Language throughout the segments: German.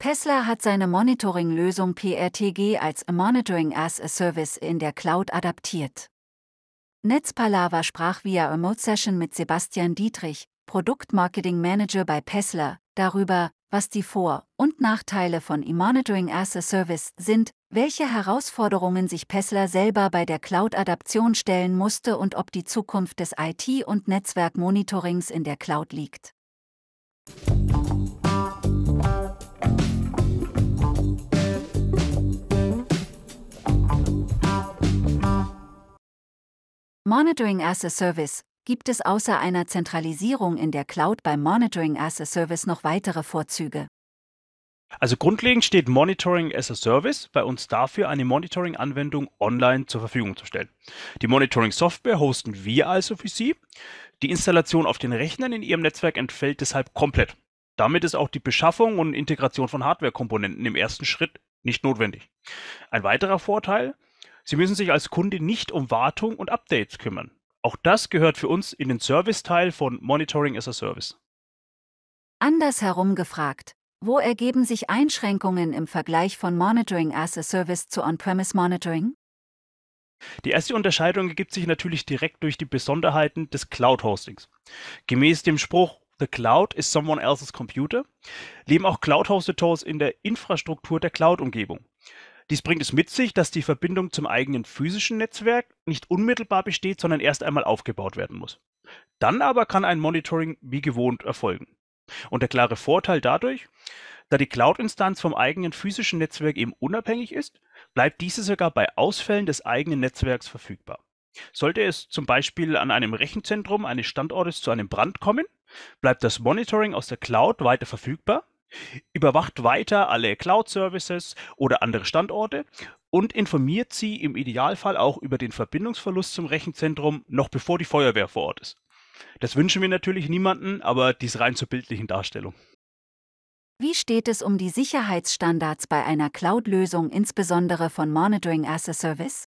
Pessler hat seine Monitoring-Lösung PRTG als Monitoring as a Service in der Cloud adaptiert. Netzpalava sprach via Remote Session mit Sebastian Dietrich, Produktmarketing Manager bei Pessler, darüber, was die Vor- und Nachteile von E-Monitoring as a Service sind, welche Herausforderungen sich Pessler selber bei der Cloud-Adaption stellen musste und ob die Zukunft des IT- und Netzwerkmonitorings in der Cloud liegt. Monitoring as a Service gibt es außer einer Zentralisierung in der Cloud beim Monitoring as a Service noch weitere Vorzüge. Also grundlegend steht Monitoring as a Service bei uns dafür, eine Monitoring-Anwendung online zur Verfügung zu stellen. Die Monitoring-Software hosten wir also für Sie. Die Installation auf den Rechnern in Ihrem Netzwerk entfällt deshalb komplett. Damit ist auch die Beschaffung und Integration von Hardware-Komponenten im ersten Schritt nicht notwendig. Ein weiterer Vorteil, Sie müssen sich als Kunde nicht um Wartung und Updates kümmern. Auch das gehört für uns in den Service-Teil von Monitoring as a Service. Andersherum gefragt, wo ergeben sich Einschränkungen im Vergleich von Monitoring as a Service zu On-Premise Monitoring? Die erste Unterscheidung ergibt sich natürlich direkt durch die Besonderheiten des Cloud-Hostings. Gemäß dem Spruch The Cloud is someone else's computer leben auch Cloud-Hosted Tools in der Infrastruktur der Cloud-Umgebung. Dies bringt es mit sich, dass die Verbindung zum eigenen physischen Netzwerk nicht unmittelbar besteht, sondern erst einmal aufgebaut werden muss. Dann aber kann ein Monitoring wie gewohnt erfolgen. Und der klare Vorteil dadurch, da die Cloud-Instanz vom eigenen physischen Netzwerk eben unabhängig ist, bleibt diese sogar bei Ausfällen des eigenen Netzwerks verfügbar. Sollte es zum Beispiel an einem Rechenzentrum eines Standortes zu einem Brand kommen, bleibt das Monitoring aus der Cloud weiter verfügbar überwacht weiter alle Cloud-Services oder andere Standorte und informiert sie im Idealfall auch über den Verbindungsverlust zum Rechenzentrum, noch bevor die Feuerwehr vor Ort ist. Das wünschen wir natürlich niemanden, aber dies rein zur bildlichen Darstellung. Wie steht es um die Sicherheitsstandards bei einer Cloud-Lösung, insbesondere von Monitoring as a Service?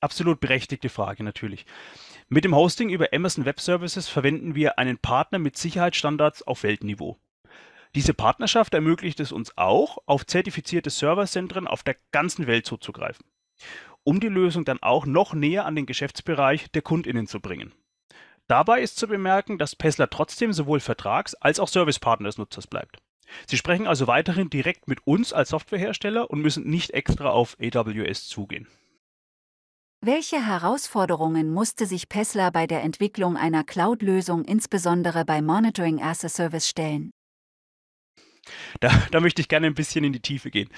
Absolut berechtigte Frage natürlich. Mit dem Hosting über Amazon Web Services verwenden wir einen Partner mit Sicherheitsstandards auf Weltniveau. Diese Partnerschaft ermöglicht es uns auch, auf zertifizierte Serverzentren auf der ganzen Welt zuzugreifen, um die Lösung dann auch noch näher an den Geschäftsbereich der Kundinnen zu bringen. Dabei ist zu bemerken, dass Pessler trotzdem sowohl Vertrags- als auch Servicepartner des Nutzers bleibt. Sie sprechen also weiterhin direkt mit uns als Softwarehersteller und müssen nicht extra auf AWS zugehen. Welche Herausforderungen musste sich Pessler bei der Entwicklung einer Cloud-Lösung insbesondere bei Monitoring as a Service stellen? Da, da möchte ich gerne ein bisschen in die Tiefe gehen.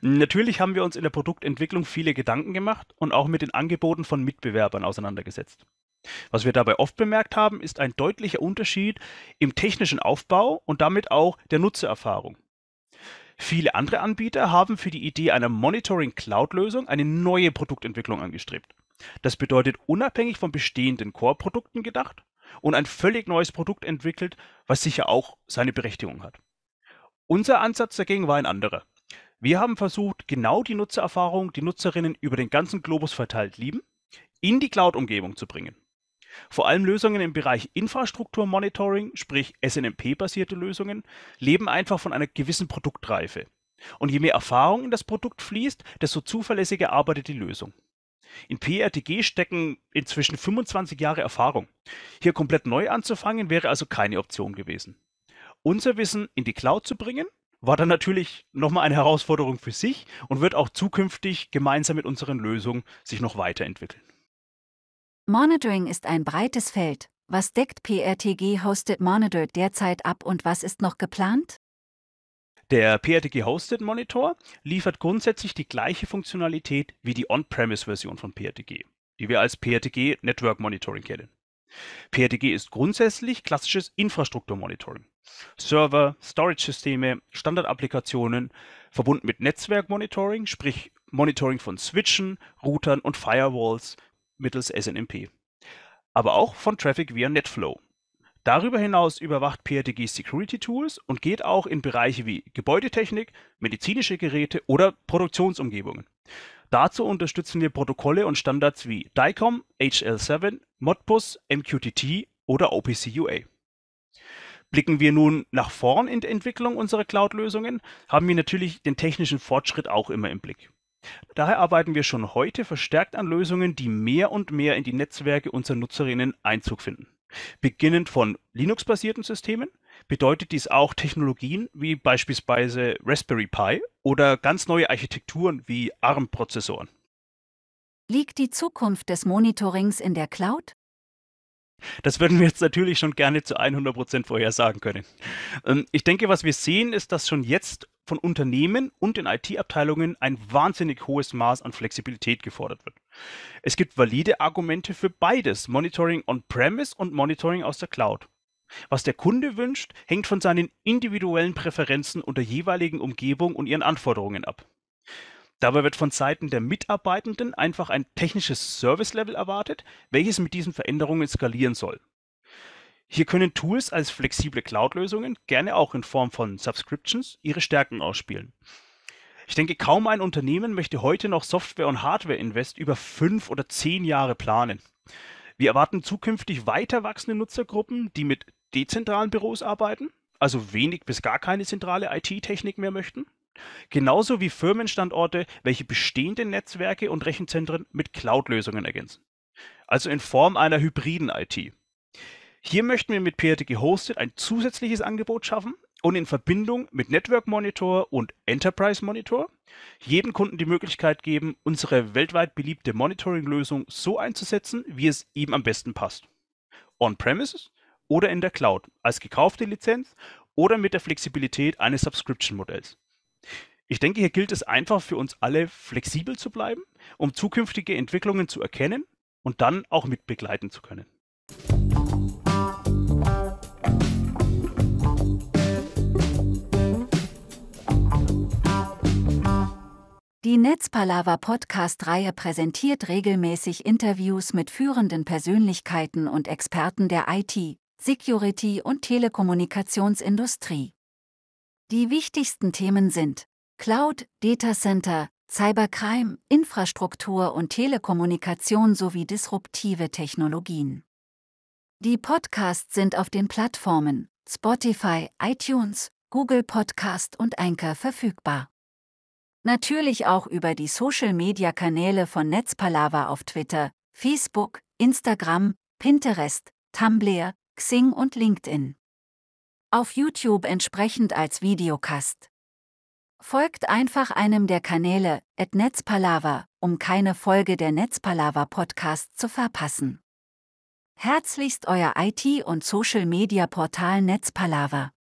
Natürlich haben wir uns in der Produktentwicklung viele Gedanken gemacht und auch mit den Angeboten von Mitbewerbern auseinandergesetzt. Was wir dabei oft bemerkt haben, ist ein deutlicher Unterschied im technischen Aufbau und damit auch der Nutzererfahrung. Viele andere Anbieter haben für die Idee einer Monitoring-Cloud-Lösung eine neue Produktentwicklung angestrebt. Das bedeutet unabhängig von bestehenden Core-Produkten gedacht und ein völlig neues Produkt entwickelt, was sicher auch seine Berechtigung hat. Unser Ansatz dagegen war ein anderer. Wir haben versucht, genau die Nutzererfahrung, die Nutzerinnen über den ganzen Globus verteilt lieben, in die Cloud-Umgebung zu bringen. Vor allem Lösungen im Bereich Infrastrukturmonitoring, sprich SNMP-basierte Lösungen, leben einfach von einer gewissen Produktreife. Und je mehr Erfahrung in das Produkt fließt, desto zuverlässiger arbeitet die Lösung. In PRTG stecken inzwischen 25 Jahre Erfahrung. Hier komplett neu anzufangen wäre also keine Option gewesen unser Wissen in die Cloud zu bringen, war dann natürlich nochmal eine Herausforderung für sich und wird auch zukünftig gemeinsam mit unseren Lösungen sich noch weiterentwickeln. Monitoring ist ein breites Feld. Was deckt PRTG Hosted Monitor derzeit ab und was ist noch geplant? Der PRTG Hosted Monitor liefert grundsätzlich die gleiche Funktionalität wie die On-Premise-Version von PRTG, die wir als PRTG Network Monitoring kennen. PRTG ist grundsätzlich klassisches Infrastrukturmonitoring. Server, Storage-Systeme, Standardapplikationen, verbunden mit Netzwerkmonitoring, sprich Monitoring von Switchen, Routern und Firewalls mittels SNMP. Aber auch von Traffic via NetFlow. Darüber hinaus überwacht PRTG Security Tools und geht auch in Bereiche wie Gebäudetechnik, medizinische Geräte oder Produktionsumgebungen. Dazu unterstützen wir Protokolle und Standards wie DICOM, HL7, Modbus, MQTT oder OPC UA. Blicken wir nun nach vorn in der Entwicklung unserer Cloud-Lösungen, haben wir natürlich den technischen Fortschritt auch immer im Blick. Daher arbeiten wir schon heute verstärkt an Lösungen, die mehr und mehr in die Netzwerke unserer Nutzerinnen Einzug finden. Beginnend von Linux-basierten Systemen bedeutet dies auch Technologien wie beispielsweise Raspberry Pi oder ganz neue Architekturen wie ARM-Prozessoren. Liegt die Zukunft des Monitorings in der Cloud? Das würden wir jetzt natürlich schon gerne zu 100% vorhersagen können. Ähm, ich denke, was wir sehen, ist, dass schon jetzt von Unternehmen und den IT-Abteilungen ein wahnsinnig hohes Maß an Flexibilität gefordert wird. Es gibt valide Argumente für beides, Monitoring on-premise und Monitoring aus der Cloud. Was der Kunde wünscht, hängt von seinen individuellen Präferenzen und der jeweiligen Umgebung und ihren Anforderungen ab. Dabei wird von Seiten der Mitarbeitenden einfach ein technisches Service-Level erwartet, welches mit diesen Veränderungen skalieren soll. Hier können Tools als flexible Cloud-Lösungen, gerne auch in Form von Subscriptions, ihre Stärken ausspielen. Ich denke, kaum ein Unternehmen möchte heute noch Software- und Hardware-Invest über fünf oder zehn Jahre planen. Wir erwarten zukünftig weiter wachsende Nutzergruppen, die mit dezentralen Büros arbeiten, also wenig bis gar keine zentrale IT-Technik mehr möchten. Genauso wie Firmenstandorte, welche bestehende Netzwerke und Rechenzentren mit Cloud-Lösungen ergänzen. Also in Form einer hybriden IT. Hier möchten wir mit PRTG Hosted ein zusätzliches Angebot schaffen und in Verbindung mit Network Monitor und Enterprise Monitor jedem Kunden die Möglichkeit geben, unsere weltweit beliebte Monitoring-Lösung so einzusetzen, wie es ihm am besten passt. On-Premises oder in der Cloud, als gekaufte Lizenz oder mit der Flexibilität eines Subscription-Modells. Ich denke, hier gilt es einfach für uns alle flexibel zu bleiben, um zukünftige Entwicklungen zu erkennen und dann auch mit begleiten zu können. Die Netzpalava Podcast-Reihe präsentiert regelmäßig Interviews mit führenden Persönlichkeiten und Experten der IT, Security und Telekommunikationsindustrie. Die wichtigsten Themen sind Cloud, Datacenter, Cybercrime, Infrastruktur und Telekommunikation sowie disruptive Technologien. Die Podcasts sind auf den Plattformen Spotify, iTunes, Google Podcast und Anchor verfügbar. Natürlich auch über die Social-Media-Kanäle von Netzpalava auf Twitter, Facebook, Instagram, Pinterest, Tumblr, Xing und LinkedIn. Auf YouTube entsprechend als Videocast. Folgt einfach einem der Kanäle, at Netzpalava, um keine Folge der Netzpalava Podcast zu verpassen. Herzlichst euer IT- und Social-Media-Portal Netzpalava.